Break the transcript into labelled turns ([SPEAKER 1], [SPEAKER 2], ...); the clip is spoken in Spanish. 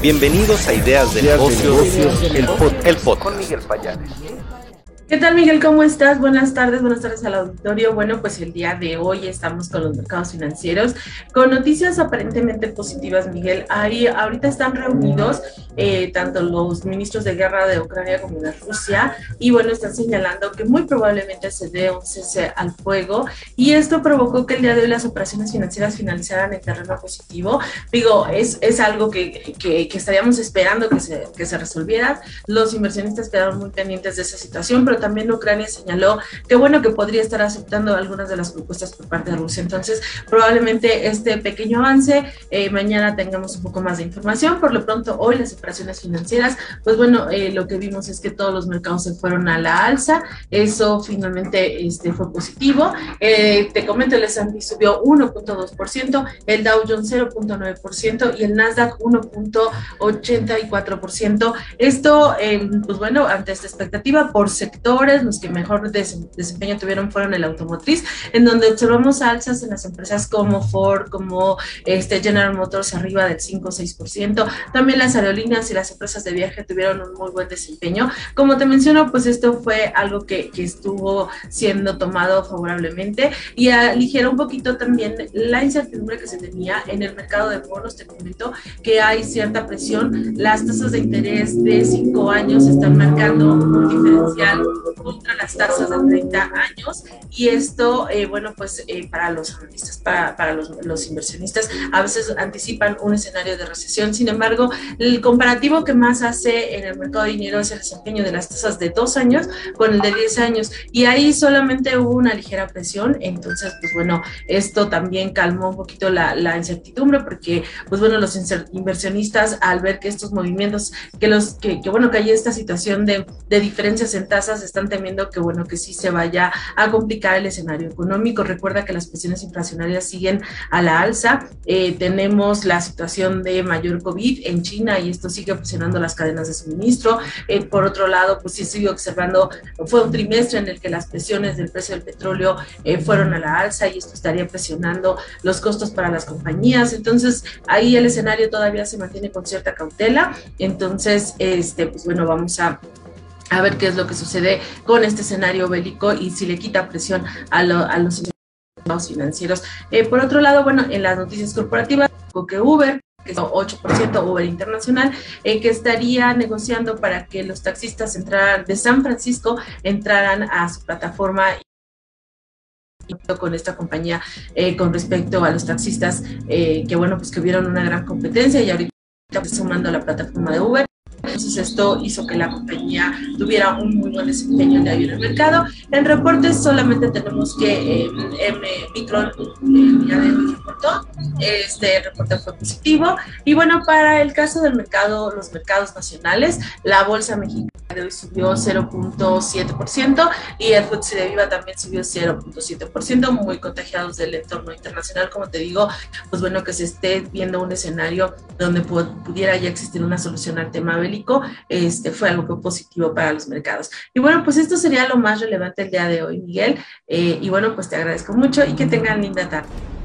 [SPEAKER 1] Bienvenidos a Ideas de Negocios, el, pod,
[SPEAKER 2] Con Miguel Payares.
[SPEAKER 3] ¿Qué tal, Miguel? ¿Cómo estás? Buenas tardes, buenas tardes al auditorio. Bueno, pues el día de hoy estamos con los mercados financieros con noticias aparentemente positivas, Miguel. Ahí ahorita están reunidos eh, tanto los ministros de guerra de Ucrania como de Rusia y bueno, están señalando que muy probablemente se dé un cese al fuego y esto provocó que el día de hoy las operaciones financieras finalizaran en terreno positivo. Digo, es, es algo que, que, que estaríamos esperando que se, que se resolviera. Los inversionistas quedaron muy pendientes de esa situación, pero también Ucrania señaló que bueno que podría estar aceptando algunas de las propuestas por parte de Rusia. Entonces, probablemente este pequeño avance, eh, mañana tengamos un poco más de información. Por lo pronto, hoy las operaciones financieras, pues bueno, eh, lo que vimos es que todos los mercados se fueron a la alza. Eso finalmente este, fue positivo. Eh, te comento, el S&P subió 1.2%, el Dow Jones 0.9% y el Nasdaq 1.84%. Esto, pues bueno, ante esta expectativa por sector los que mejor desempeño tuvieron fueron el automotriz, en donde observamos alzas en las empresas como Ford, como este General Motors arriba del 5 o 6%. También las aerolíneas y las empresas de viaje tuvieron un muy buen desempeño. Como te menciono, pues esto fue algo que, que estuvo siendo tomado favorablemente y aligera un poquito también la incertidumbre que se tenía en el mercado de bonos. Te comento que hay cierta presión. Las tasas de interés de 5 años están marcando un diferencial contra las tasas de 30 años y esto, eh, bueno, pues eh, para los analistas, para, para los, los, inversionistas, a veces anticipan un escenario de recesión. Sin embargo, el comparativo que más hace en el mercado de dinero es el desempeño de las tasas de dos años con el de 10 años y ahí solamente hubo una ligera presión. Entonces, pues bueno, esto también calmó un poquito la, la incertidumbre porque, pues bueno, los inversionistas al ver que estos movimientos, que los, que, que bueno, que hay esta situación de, de diferencias en tasas, están temiendo que, bueno, que sí se vaya a complicar el escenario económico. Recuerda que las presiones inflacionarias siguen a la alza. Eh, tenemos la situación de mayor COVID en China y esto sigue presionando las cadenas de suministro. Eh, por otro lado, pues sí sigue observando, fue un trimestre en el que las presiones del precio del petróleo eh, fueron a la alza y esto estaría presionando los costos para las compañías. Entonces, ahí el escenario todavía se mantiene con cierta cautela. Entonces, este, pues bueno, vamos a a ver qué es lo que sucede con este escenario bélico y si le quita presión a, los financieros. Eh, por otro lado, bueno, en las noticias corporativas, que Uber, que es 8% Uber Internacional, eh, que estaría negociando para que los taxistas entraran de San Francisco entraran a su plataforma con esta compañía eh, con respecto a los taxistas que bueno pues que vieron una gran competencia y ahorita sumando a la plataforma de Uber entonces esto hizo que la compañía tuviera un muy buen desempeño en el mercado. En reportes solamente tenemos que eh, M. Micron eh, reportó, este reporte fue positivo. Y bueno, para el caso del mercado, los mercados nacionales, la bolsa mexicana de hoy subió 0.7% y el FTSE de Viva también subió 0.7%, muy contagiados del entorno internacional, como te digo, pues bueno, que se esté viendo un escenario donde pudiera ya existir una solución al tema bélico, este fue algo positivo para los mercados. Y bueno, pues esto sería lo más relevante el día de hoy, Miguel, eh, y bueno, pues te agradezco mucho y que tengan linda tarde.